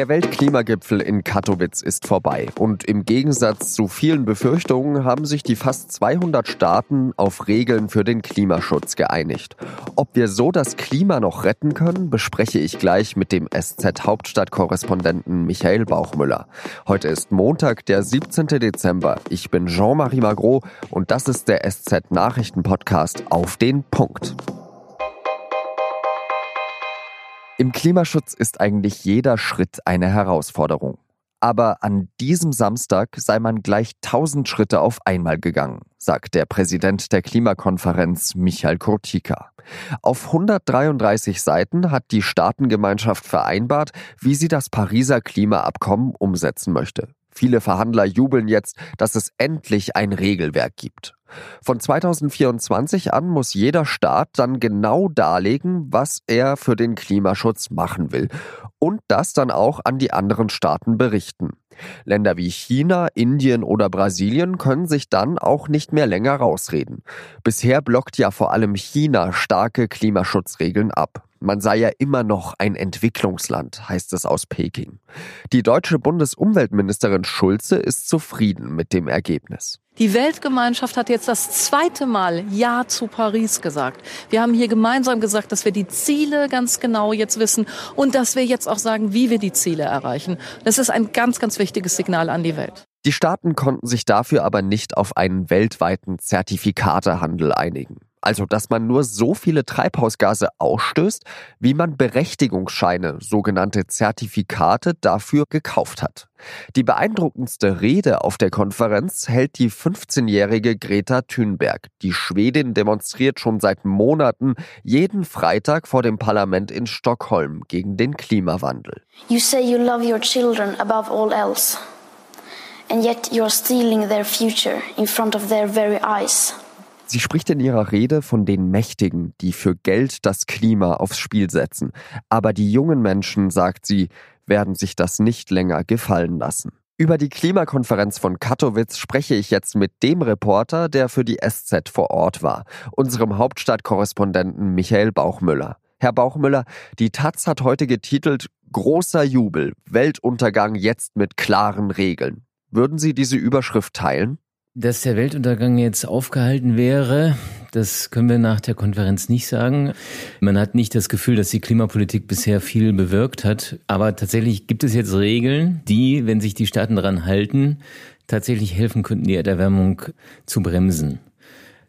Der Weltklimagipfel in Katowice ist vorbei und im Gegensatz zu vielen Befürchtungen haben sich die fast 200 Staaten auf Regeln für den Klimaschutz geeinigt. Ob wir so das Klima noch retten können, bespreche ich gleich mit dem SZ-Hauptstadtkorrespondenten Michael Bauchmüller. Heute ist Montag, der 17. Dezember. Ich bin Jean-Marie Magro und das ist der SZ-Nachrichten-Podcast auf den Punkt. Im Klimaschutz ist eigentlich jeder Schritt eine Herausforderung. Aber an diesem Samstag sei man gleich tausend Schritte auf einmal gegangen, sagt der Präsident der Klimakonferenz Michael Kurtika. Auf 133 Seiten hat die Staatengemeinschaft vereinbart, wie sie das Pariser Klimaabkommen umsetzen möchte. Viele Verhandler jubeln jetzt, dass es endlich ein Regelwerk gibt. Von 2024 an muss jeder Staat dann genau darlegen, was er für den Klimaschutz machen will und das dann auch an die anderen Staaten berichten. Länder wie China, Indien oder Brasilien können sich dann auch nicht mehr länger rausreden. Bisher blockt ja vor allem China starke Klimaschutzregeln ab. Man sei ja immer noch ein Entwicklungsland, heißt es aus Peking. Die deutsche Bundesumweltministerin Schulze ist zufrieden mit dem Ergebnis. Die Weltgemeinschaft hat jetzt das zweite Mal Ja zu Paris gesagt. Wir haben hier gemeinsam gesagt, dass wir die Ziele ganz genau jetzt wissen und dass wir jetzt auch sagen, wie wir die Ziele erreichen. Das ist ein ganz, ganz wichtiges Signal an die Welt. Die Staaten konnten sich dafür aber nicht auf einen weltweiten Zertifikatehandel einigen. Also, dass man nur so viele Treibhausgase ausstößt, wie man Berechtigungsscheine, sogenannte Zertifikate, dafür gekauft hat. Die beeindruckendste Rede auf der Konferenz hält die 15-jährige Greta Thunberg. Die Schwedin demonstriert schon seit Monaten jeden Freitag vor dem Parlament in Stockholm gegen den Klimawandel. You say you love your children above all else. And yet you're stealing their future in front of their very eyes. Sie spricht in ihrer Rede von den Mächtigen, die für Geld das Klima aufs Spiel setzen. Aber die jungen Menschen, sagt sie, werden sich das nicht länger gefallen lassen. Über die Klimakonferenz von Katowice spreche ich jetzt mit dem Reporter, der für die SZ vor Ort war, unserem Hauptstadtkorrespondenten Michael Bauchmüller. Herr Bauchmüller, die Taz hat heute getitelt Großer Jubel, Weltuntergang jetzt mit klaren Regeln. Würden Sie diese Überschrift teilen? Dass der Weltuntergang jetzt aufgehalten wäre, das können wir nach der Konferenz nicht sagen. Man hat nicht das Gefühl, dass die Klimapolitik bisher viel bewirkt hat. Aber tatsächlich gibt es jetzt Regeln, die, wenn sich die Staaten daran halten, tatsächlich helfen könnten, die Erderwärmung zu bremsen.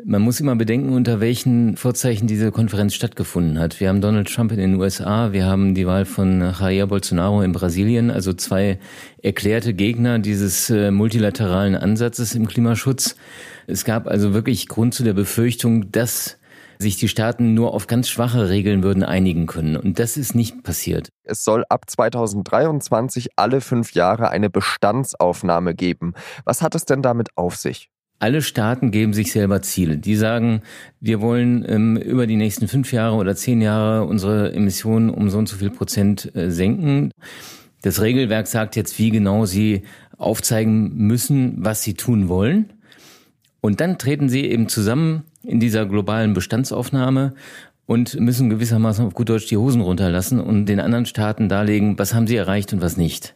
Man muss immer bedenken, unter welchen Vorzeichen diese Konferenz stattgefunden hat. Wir haben Donald Trump in den USA, wir haben die Wahl von Jair Bolsonaro in Brasilien, also zwei erklärte Gegner dieses äh, multilateralen Ansatzes im Klimaschutz. Es gab also wirklich Grund zu der Befürchtung, dass sich die Staaten nur auf ganz schwache Regeln würden einigen können. Und das ist nicht passiert. Es soll ab 2023 alle fünf Jahre eine Bestandsaufnahme geben. Was hat es denn damit auf sich? Alle Staaten geben sich selber Ziele. Die sagen, wir wollen ähm, über die nächsten fünf Jahre oder zehn Jahre unsere Emissionen um so und so viel Prozent äh, senken. Das Regelwerk sagt jetzt, wie genau sie aufzeigen müssen, was sie tun wollen. Und dann treten sie eben zusammen in dieser globalen Bestandsaufnahme und müssen gewissermaßen auf gut Deutsch die Hosen runterlassen und den anderen Staaten darlegen, was haben sie erreicht und was nicht.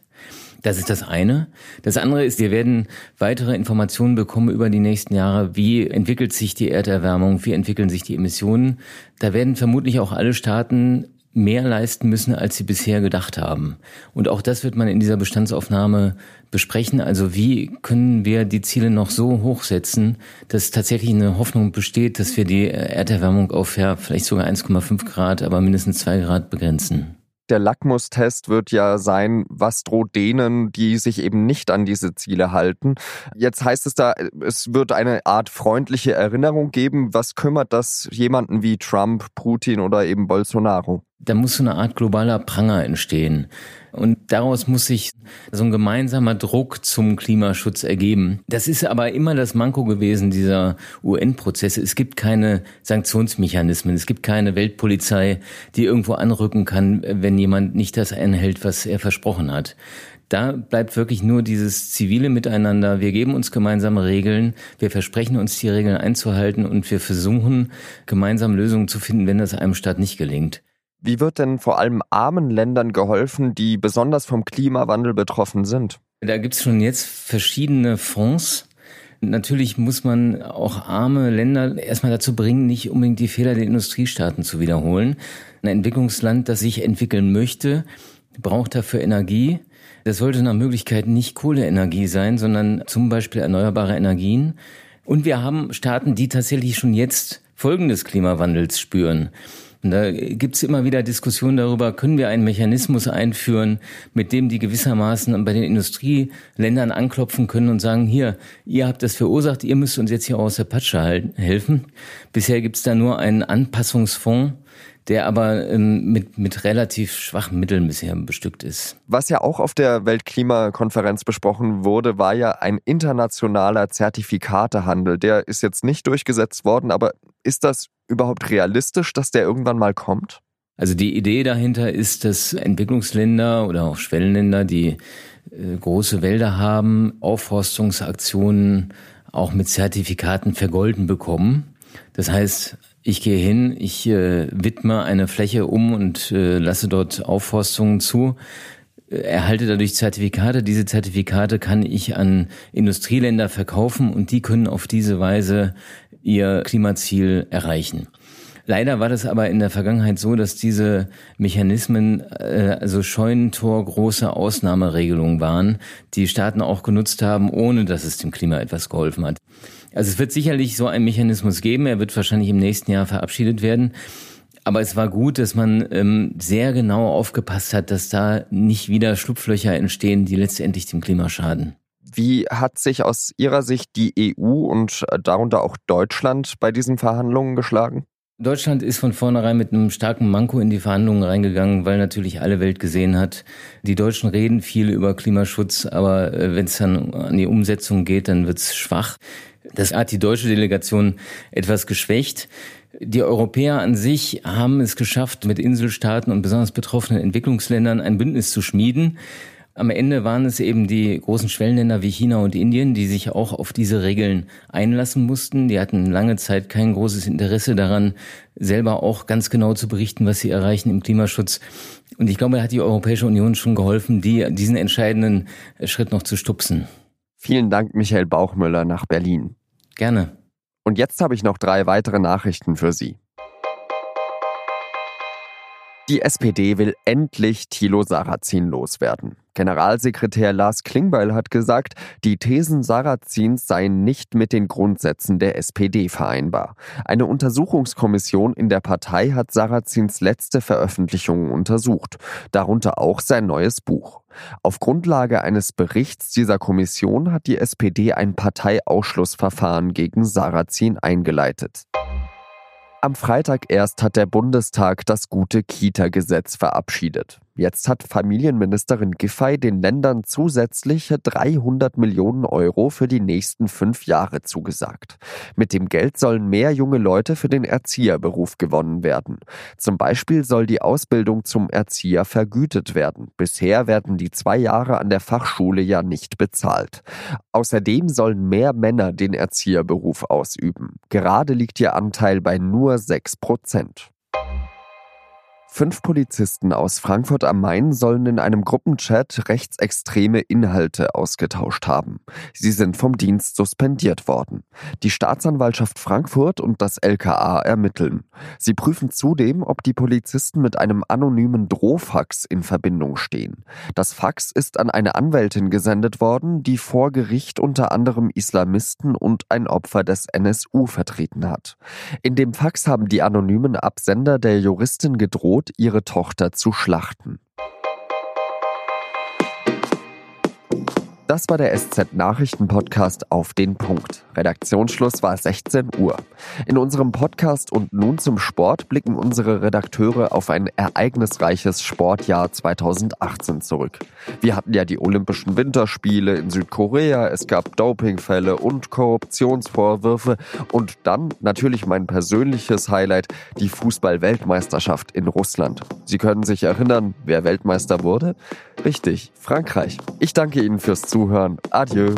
Das ist das eine. Das andere ist, wir werden weitere Informationen bekommen über die nächsten Jahre. Wie entwickelt sich die Erderwärmung? Wie entwickeln sich die Emissionen? Da werden vermutlich auch alle Staaten mehr leisten müssen, als sie bisher gedacht haben. Und auch das wird man in dieser Bestandsaufnahme besprechen. Also wie können wir die Ziele noch so hochsetzen, dass tatsächlich eine Hoffnung besteht, dass wir die Erderwärmung auf ja, vielleicht sogar 1,5 Grad, aber mindestens 2 Grad begrenzen der Lackmustest wird ja sein, was droht denen, die sich eben nicht an diese Ziele halten. Jetzt heißt es da, es wird eine Art freundliche Erinnerung geben. Was kümmert das jemanden wie Trump, Putin oder eben Bolsonaro? Da muss so eine Art globaler Pranger entstehen. Und daraus muss sich so ein gemeinsamer Druck zum Klimaschutz ergeben. Das ist aber immer das Manko gewesen dieser UN-Prozesse. Es gibt keine Sanktionsmechanismen. Es gibt keine Weltpolizei, die irgendwo anrücken kann, wenn jemand nicht das einhält, was er versprochen hat. Da bleibt wirklich nur dieses zivile Miteinander. Wir geben uns gemeinsame Regeln. Wir versprechen uns, die Regeln einzuhalten und wir versuchen, gemeinsam Lösungen zu finden, wenn das einem Staat nicht gelingt. Wie wird denn vor allem armen Ländern geholfen, die besonders vom Klimawandel betroffen sind? Da gibt es schon jetzt verschiedene Fonds. Natürlich muss man auch arme Länder erstmal dazu bringen, nicht unbedingt die Fehler der Industriestaaten zu wiederholen. Ein Entwicklungsland, das sich entwickeln möchte, braucht dafür Energie. Das sollte nach Möglichkeit nicht Kohleenergie sein, sondern zum Beispiel erneuerbare Energien. Und wir haben Staaten, die tatsächlich schon jetzt Folgen des Klimawandels spüren. Und da gibt's immer wieder Diskussionen darüber, können wir einen Mechanismus einführen, mit dem die gewissermaßen bei den Industrieländern anklopfen können und sagen, hier, ihr habt das verursacht, ihr müsst uns jetzt hier aus der Patsche helfen. Bisher gibt's da nur einen Anpassungsfonds, der aber ähm, mit, mit relativ schwachen Mitteln bisher bestückt ist. Was ja auch auf der Weltklimakonferenz besprochen wurde, war ja ein internationaler Zertifikatehandel. Der ist jetzt nicht durchgesetzt worden, aber ist das überhaupt realistisch, dass der irgendwann mal kommt? Also die Idee dahinter ist, dass Entwicklungsländer oder auch Schwellenländer, die äh, große Wälder haben, Aufforstungsaktionen auch mit Zertifikaten vergolden bekommen. Das heißt, ich gehe hin, ich äh, widme eine Fläche um und äh, lasse dort Aufforstungen zu, äh, erhalte dadurch Zertifikate. Diese Zertifikate kann ich an Industrieländer verkaufen und die können auf diese Weise ihr Klimaziel erreichen. Leider war das aber in der Vergangenheit so, dass diese Mechanismen äh, also Scheunentor große Ausnahmeregelungen waren, die Staaten auch genutzt haben, ohne dass es dem Klima etwas geholfen hat. Also es wird sicherlich so einen Mechanismus geben, er wird wahrscheinlich im nächsten Jahr verabschiedet werden. Aber es war gut, dass man ähm, sehr genau aufgepasst hat, dass da nicht wieder Schlupflöcher entstehen, die letztendlich dem Klima schaden. Wie hat sich aus Ihrer Sicht die EU und darunter auch Deutschland bei diesen Verhandlungen geschlagen? Deutschland ist von vornherein mit einem starken Manko in die Verhandlungen reingegangen, weil natürlich alle Welt gesehen hat, die Deutschen reden viel über Klimaschutz, aber äh, wenn es dann an die Umsetzung geht, dann wird es schwach. Das hat die deutsche Delegation etwas geschwächt. Die Europäer an sich haben es geschafft, mit Inselstaaten und besonders betroffenen Entwicklungsländern ein Bündnis zu schmieden. Am Ende waren es eben die großen Schwellenländer wie China und Indien, die sich auch auf diese Regeln einlassen mussten. Die hatten lange Zeit kein großes Interesse daran, selber auch ganz genau zu berichten, was sie erreichen im Klimaschutz. Und ich glaube, da hat die Europäische Union schon geholfen, die, diesen entscheidenden Schritt noch zu stupsen. Vielen Dank, Michael Bauchmüller nach Berlin. Gerne. Und jetzt habe ich noch drei weitere Nachrichten für Sie. Die SPD will endlich Thilo Sarrazin loswerden. Generalsekretär Lars Klingbeil hat gesagt, die Thesen Sarrazins seien nicht mit den Grundsätzen der SPD vereinbar. Eine Untersuchungskommission in der Partei hat Sarrazins letzte Veröffentlichungen untersucht, darunter auch sein neues Buch. Auf Grundlage eines Berichts dieser Kommission hat die SPD ein Parteiausschlussverfahren gegen Sarrazin eingeleitet. Am Freitag erst hat der Bundestag das gute Kita-Gesetz verabschiedet. Jetzt hat Familienministerin Giffey den Ländern zusätzliche 300 Millionen Euro für die nächsten fünf Jahre zugesagt. Mit dem Geld sollen mehr junge Leute für den Erzieherberuf gewonnen werden. Zum Beispiel soll die Ausbildung zum Erzieher vergütet werden. Bisher werden die zwei Jahre an der Fachschule ja nicht bezahlt. Außerdem sollen mehr Männer den Erzieherberuf ausüben. Gerade liegt ihr Anteil bei nur sechs Prozent. Fünf Polizisten aus Frankfurt am Main sollen in einem Gruppenchat rechtsextreme Inhalte ausgetauscht haben. Sie sind vom Dienst suspendiert worden. Die Staatsanwaltschaft Frankfurt und das LKA ermitteln. Sie prüfen zudem, ob die Polizisten mit einem anonymen Drohfax in Verbindung stehen. Das Fax ist an eine Anwältin gesendet worden, die vor Gericht unter anderem Islamisten und ein Opfer des NSU vertreten hat. In dem Fax haben die anonymen Absender der Juristin gedroht, droht, ihre Tochter zu schlachten. Das war der SZ-Nachrichten-Podcast auf den Punkt. Redaktionsschluss war 16 Uhr. In unserem Podcast und nun zum Sport blicken unsere Redakteure auf ein ereignisreiches Sportjahr 2018 zurück. Wir hatten ja die Olympischen Winterspiele in Südkorea, es gab Dopingfälle und Korruptionsvorwürfe und dann natürlich mein persönliches Highlight, die Fußball-Weltmeisterschaft in Russland. Sie können sich erinnern, wer Weltmeister wurde? Richtig, Frankreich. Ich danke Ihnen fürs Zuhören. Adieu.